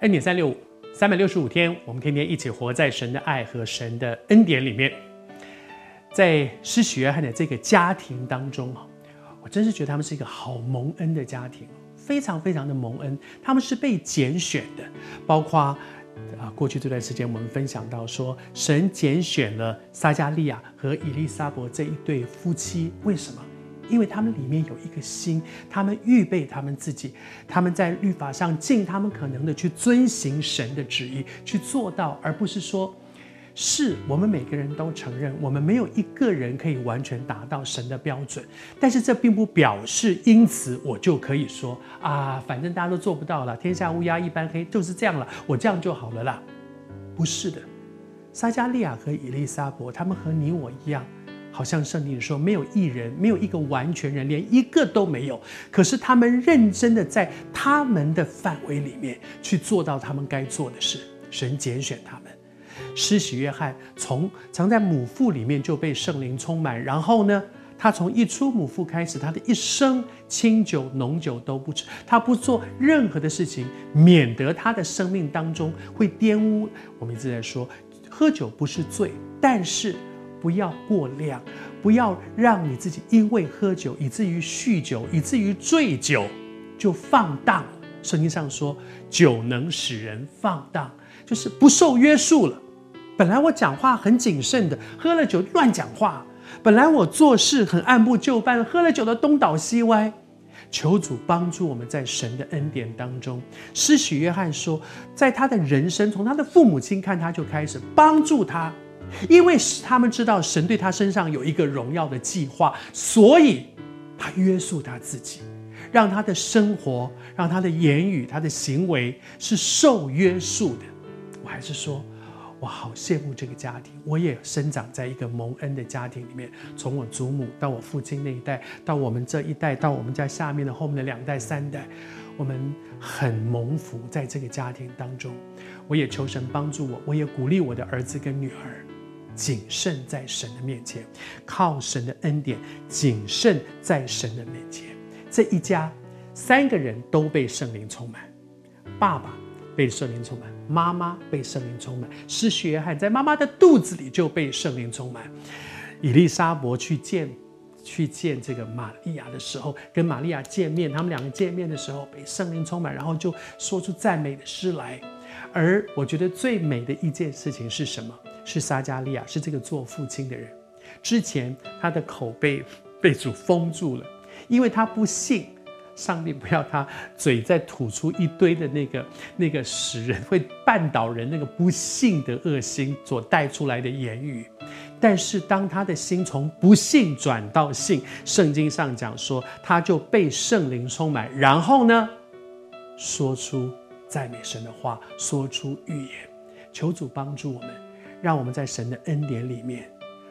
恩典三六五，三百六十五天，我们天天一起活在神的爱和神的恩典里面。在施洗约翰的这个家庭当中，我真是觉得他们是一个好蒙恩的家庭，非常非常的蒙恩。他们是被拣选的，包括啊，过去这段时间我们分享到说，神拣选了撒迦利亚和以利沙伯这一对夫妻，为什么？因为他们里面有一个心，他们预备他们自己，他们在律法上尽他们可能的去遵行神的旨意，去做到，而不是说，是我们每个人都承认，我们没有一个人可以完全达到神的标准，但是这并不表示因此我就可以说啊，反正大家都做不到了，天下乌鸦一般黑，就是这样了，我这样就好了啦。不是的，撒迦利亚和以利沙伯，他们和你我一样。好像圣经说，没有一人，没有一个完全人，连一个都没有。可是他们认真的在他们的范围里面去做到他们该做的事。神拣选他们。施洗约翰从藏在母腹里面就被圣灵充满，然后呢，他从一出母腹开始，他的一生清酒浓酒都不吃，他不做任何的事情，免得他的生命当中会玷污。我们一直在说，喝酒不是罪，但是。不要过量，不要让你自己因为喝酒以至于酗酒，以至于醉酒就放荡。圣经上说，酒能使人放荡，就是不受约束了。本来我讲话很谨慎的，喝了酒乱讲话；本来我做事很按部就班，喝了酒的东倒西歪。求主帮助我们在神的恩典当中。施洗约翰说，在他的人生，从他的父母亲看他就开始帮助他。因为他们知道神对他身上有一个荣耀的计划，所以他约束他自己，让他的生活、让他的言语、他的行为是受约束的。我还是说，我好羡慕这个家庭。我也生长在一个蒙恩的家庭里面，从我祖母到我父亲那一代，到我们这一代，到我们家下面的后面的两代、三代，我们很蒙福在这个家庭当中。我也求神帮助我，我也鼓励我的儿子跟女儿。谨慎在神的面前，靠神的恩典，谨慎在神的面前。这一家三个人都被圣灵充满，爸爸被圣灵充满，妈妈被圣灵充满，施洗约翰在妈妈的肚子里就被圣灵充满。以利沙伯去见去见这个玛利亚的时候，跟玛利亚见面，他们两个见面的时候被圣灵充满，然后就说出赞美的诗来。而我觉得最美的一件事情是什么？是撒加利亚，是这个做父亲的人。之前他的口被被主封住了，因为他不信上帝，不要他嘴再吐出一堆的那个那个使人会绊倒人那个不信的恶心所带出来的言语。但是当他的心从不信转到信，圣经上讲说他就被圣灵充满，然后呢，说出赞美神的话，说出预言。求主帮助我们。让我们在神的恩典里面，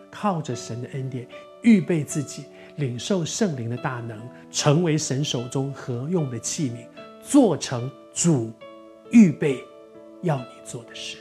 靠着神的恩典，预备自己，领受圣灵的大能，成为神手中合用的器皿，做成主预备要你做的事。